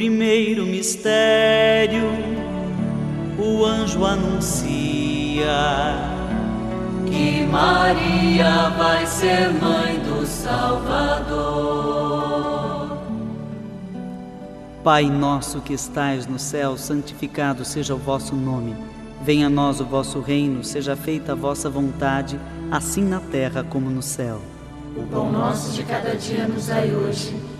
primeiro mistério, o anjo anuncia que Maria vai ser mãe do Salvador. Pai nosso que estais no céu, santificado seja o vosso nome. Venha a nós o vosso reino, seja feita a vossa vontade, assim na terra como no céu. O pão nosso de cada dia nos dai hoje.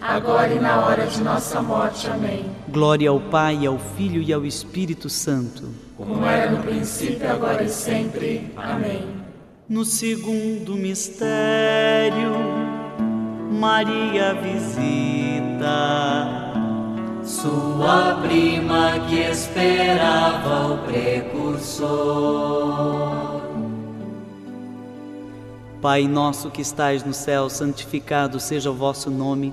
agora e na hora de nossa morte. Amém. Glória ao Pai, ao Filho e ao Espírito Santo. Como era no princípio, agora e sempre. Amém. No segundo mistério, Maria visita sua prima que esperava o precursor. Pai nosso que estais no céu, santificado seja o vosso nome.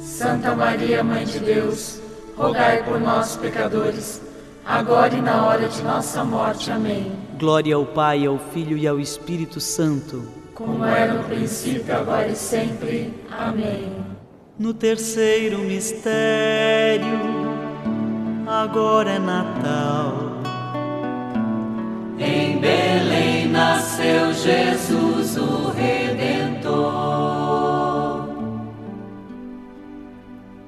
Santa Maria, Mãe de Deus, rogai por nós, pecadores, agora e na hora de nossa morte. Amém. Glória ao Pai, ao Filho e ao Espírito Santo. Como era no princípio, agora e sempre. Amém. No terceiro mistério, agora é Natal. Em Belém nasceu Jesus, o Redentor.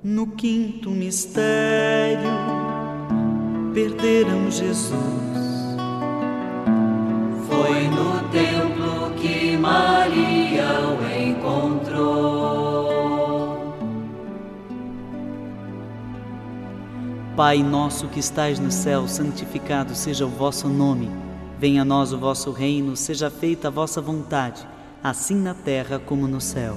No quinto mistério, perderam Jesus. Foi no templo que Maria o encontrou. Pai nosso que estais no céu, santificado seja o vosso nome. Venha a nós o vosso reino, seja feita a vossa vontade, assim na terra como no céu.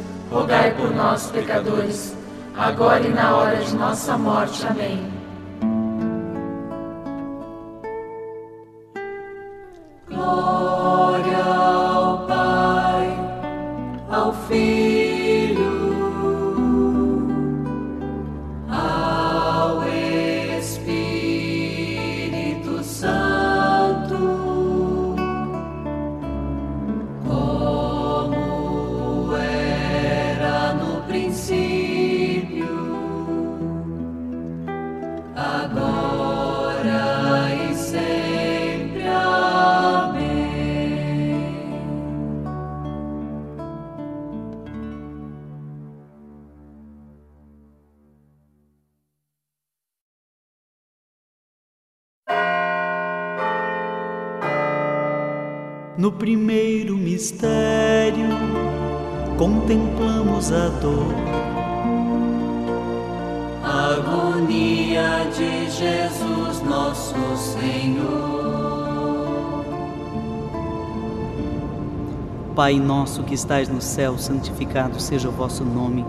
rogai por nós, pecadores, agora e na hora de nossa morte. Amém. No primeiro mistério, contemplamos a dor. A agonia de Jesus nosso Senhor. Pai nosso que estais no céu, santificado seja o vosso nome.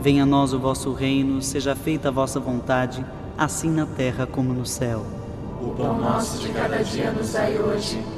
Venha a nós o vosso reino, seja feita a vossa vontade, assim na terra como no céu. O pão nosso de cada dia nos dai hoje.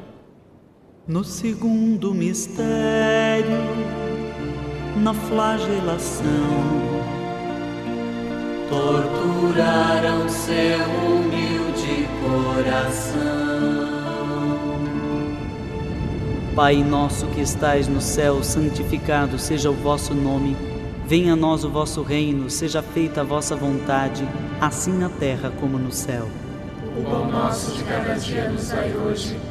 No segundo mistério, na flagelação, torturaram seu humilde coração. Pai nosso que estais no céu, santificado seja o vosso nome. Venha a nós o vosso reino, seja feita a vossa vontade, assim na terra como no céu. O pão nosso de cada dia nos dai hoje.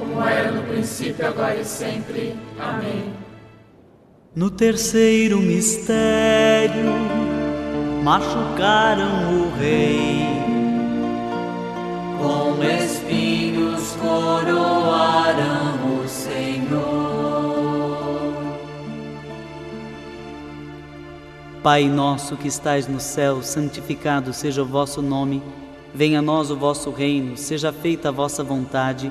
como era no princípio, agora e sempre. Amém. No terceiro mistério, machucaram o Rei. Com espinhos coroaram o Senhor. Pai nosso que estais no céu, santificado seja o vosso nome. Venha a nós o vosso reino, seja feita a vossa vontade,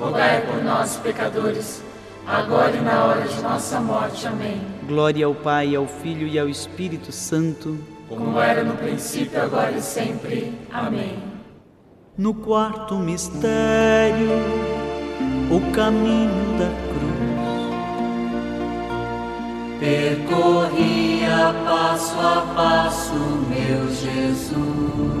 rogai por nós, pecadores, agora e na hora de nossa morte. Amém. Glória ao Pai, ao Filho e ao Espírito Santo, como era no princípio, agora e sempre. Amém. No quarto mistério, o caminho da cruz. Percorria passo a passo, meu Jesus.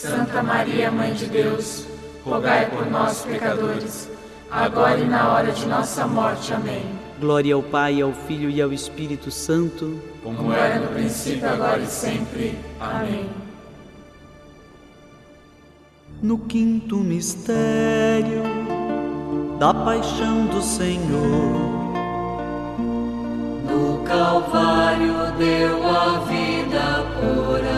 Santa Maria, Mãe de Deus, rogai por nós, pecadores, agora e na hora de nossa morte. Amém. Glória ao Pai, ao Filho e ao Espírito Santo, como era no princípio, agora e sempre. Amém. No quinto mistério da paixão do Senhor, No Calvário deu a vida por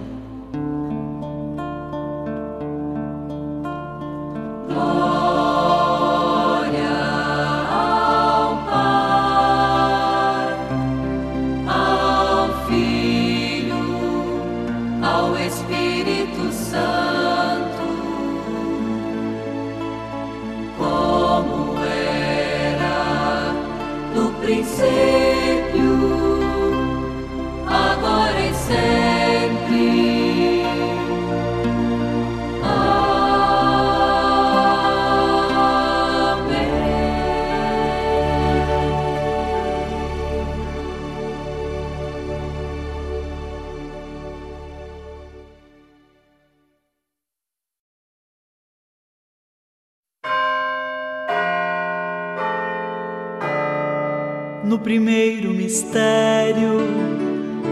Primeiro mistério,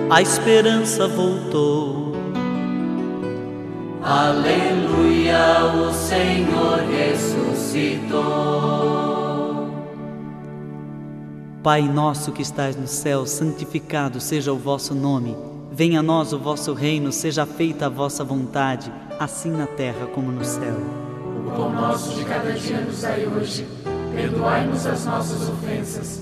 a esperança voltou. Aleluia, o Senhor ressuscitou. Pai nosso que estais no céu, santificado seja o vosso nome. Venha a nós o vosso reino, seja feita a vossa vontade, assim na terra como no céu. O pão nosso de cada dia nos dai hoje. Perdoai-nos as nossas ofensas,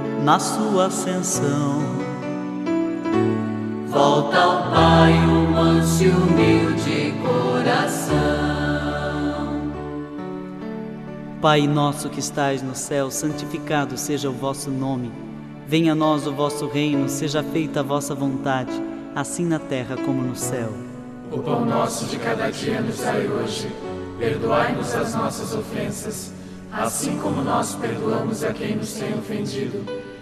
na sua ascensão, Volta ao Pai o manso e humilde coração. Pai nosso que estais no céu, santificado seja o vosso nome. Venha a nós o vosso reino, seja feita a vossa vontade, assim na terra como no céu. O pão nosso de cada dia nos dai hoje. Perdoai-nos as nossas ofensas, assim como nós perdoamos a quem nos tem ofendido.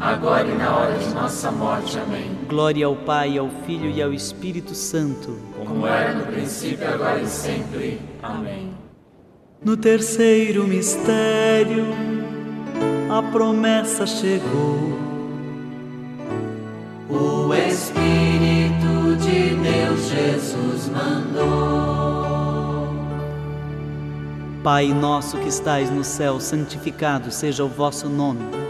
agora e na hora de nossa morte. Amém. Glória ao Pai, ao Filho e ao Espírito Santo. Como era no princípio, agora e sempre. Amém. No terceiro mistério, a promessa chegou. O Espírito de Deus Jesus mandou. Pai nosso que estais no céu, santificado seja o vosso nome.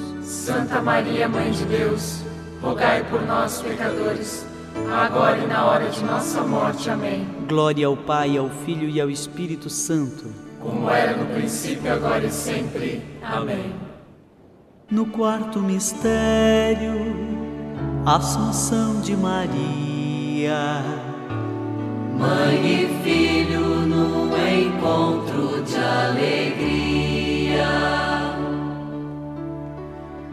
Santa Maria, Mãe de Deus, rogai por nós, pecadores, agora e na hora de nossa morte. Amém. Glória ao Pai, ao Filho e ao Espírito Santo. Como era no princípio, agora e sempre. Amém. No quarto mistério, Assunção de Maria. Mãe e filho num encontro de alegria.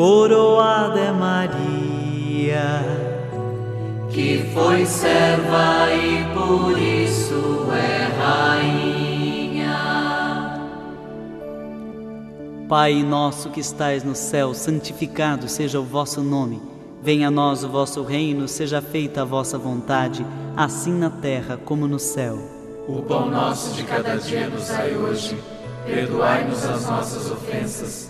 coroada é Maria que foi serva e por isso é rainha. Pai nosso que estais no céu, santificado seja o vosso nome. Venha a nós o vosso reino, seja feita a vossa vontade, assim na terra como no céu. O pão nosso de cada dia nos dai hoje. Perdoai-nos as nossas ofensas,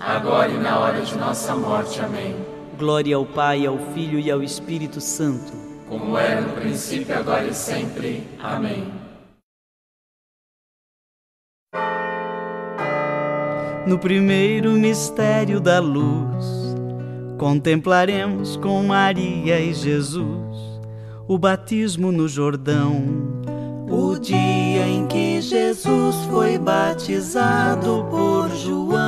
agora e na hora de nossa morte. Amém. Glória ao Pai, ao Filho e ao Espírito Santo. Como era no princípio, agora e sempre. Amém. No primeiro mistério da luz, contemplaremos com Maria e Jesus o batismo no Jordão. O dia em que Jesus foi batizado por João.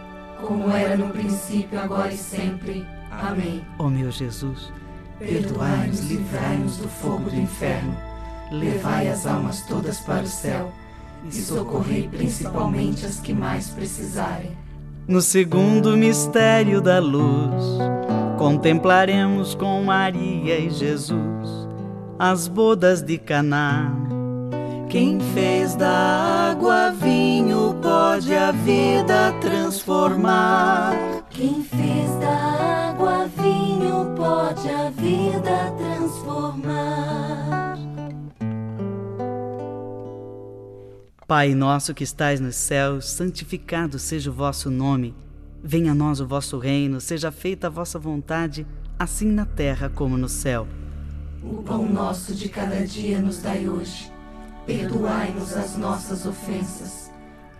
Como era no princípio, agora e sempre. Amém. Ó meu Jesus, Perdoai-nos, livrai-nos do fogo do inferno, levai as almas todas para o céu e socorrei principalmente as que mais precisarem. no segundo mistério da luz, Contemplaremos com Maria e Jesus as bodas de Caná. Quem fez da água vinho pode a vida transformar. Quem fez da água vinho pode a vida transformar. Pai nosso que estais nos céus, santificado seja o vosso nome. Venha a nós o vosso reino, seja feita a vossa vontade, assim na terra como no céu. O pão nosso de cada dia nos dai hoje. Perdoai-nos as nossas ofensas,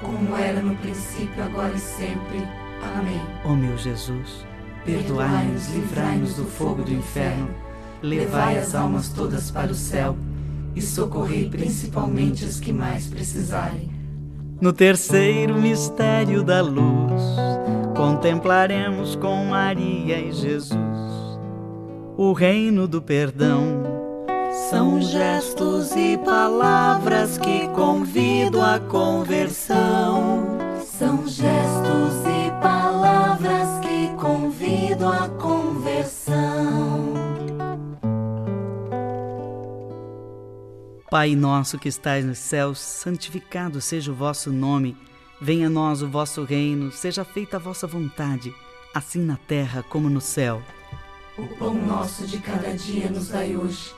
Como era no princípio, agora e sempre. Amém. Ó meu Jesus, perdoai-nos, livrai-nos do fogo do inferno, levai as almas todas para o céu e socorrei principalmente as que mais precisarem. No terceiro mistério da luz, contemplaremos com Maria e Jesus o reino do perdão. São gestos e palavras que convidam à conversão. São gestos e palavras que convidam à conversão. Pai nosso que estais nos céus, santificado seja o vosso nome. Venha a nós o vosso reino, seja feita a vossa vontade, assim na terra como no céu. O pão nosso de cada dia nos dai hoje.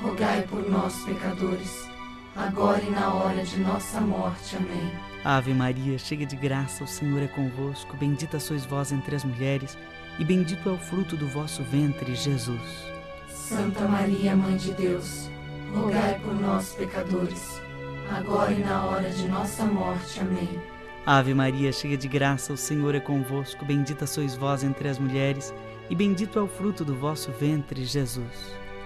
rogai por nós, pecadores, agora e na hora de nossa morte. Amém. Ave Maria, cheia de graça, o Senhor é convosco. Bendita sois vós entre as mulheres, e bendito é o fruto do vosso ventre, Jesus. Santa Maria, Mãe de Deus, rogai por nós, pecadores, agora e na hora de nossa morte. Amém. Ave Maria, cheia de graça, o Senhor é convosco. Bendita sois vós entre as mulheres, e bendito é o fruto do vosso ventre, Jesus.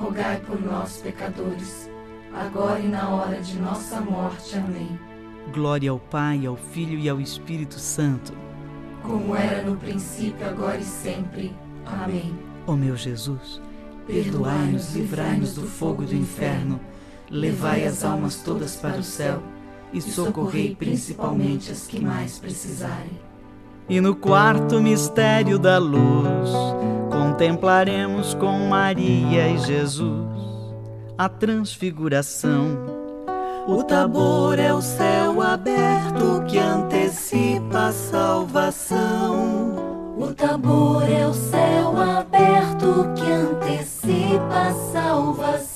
rogai por nós, pecadores, agora e na hora de nossa morte. Amém. Glória ao Pai, ao Filho e ao Espírito Santo. Como era no princípio, agora e sempre. Amém. Ó meu Jesus, perdoai-nos, livrai-nos do fogo do inferno, levai as almas todas para o céu e socorrei principalmente as que mais precisarem. E no quarto mistério da luz, contemplaremos com Maria e Jesus a transfiguração. O tabor é o céu aberto que antecipa a salvação. O tabor é o céu aberto que antecipa a salvação.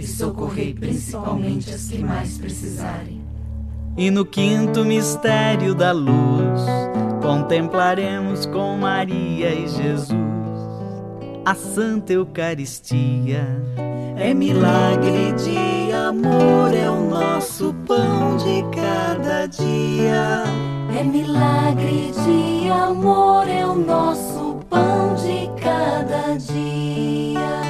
e socorrei principalmente as que mais precisarem. E no quinto mistério da luz, contemplaremos com Maria e Jesus a Santa Eucaristia. É milagre de amor, é o nosso pão de cada dia. É milagre de amor, é o nosso pão de cada dia.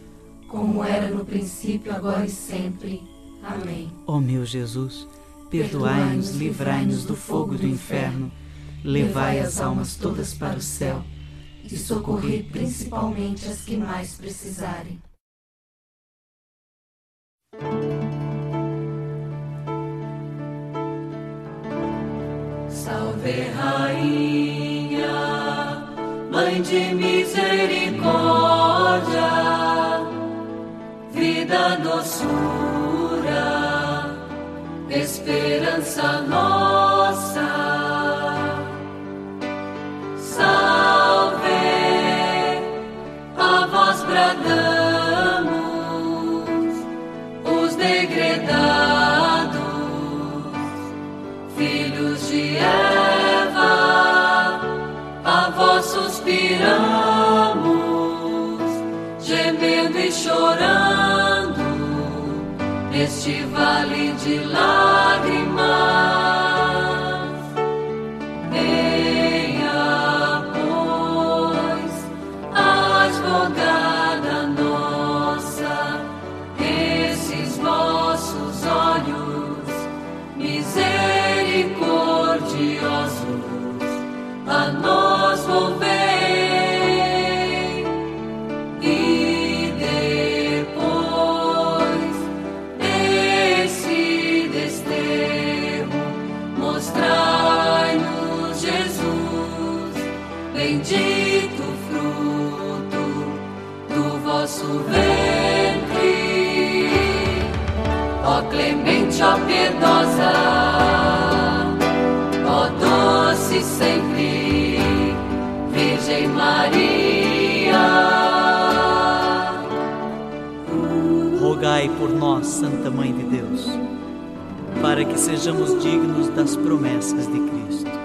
como era no princípio, agora e sempre. Amém. Ó meu Jesus, perdoai-nos, livrai-nos do fogo do inferno, levai as almas todas para o céu e socorrei principalmente as que mais precisarem. Salve Rainha, Mãe de misericórdia, vida, doçura, esperança nossa. Neste vale de lágrimas. Ó piedosa, ó doce sempre, Virgem Maria. rogai por nós, Santa Mãe de Deus, para que sejamos dignos das promessas de Cristo.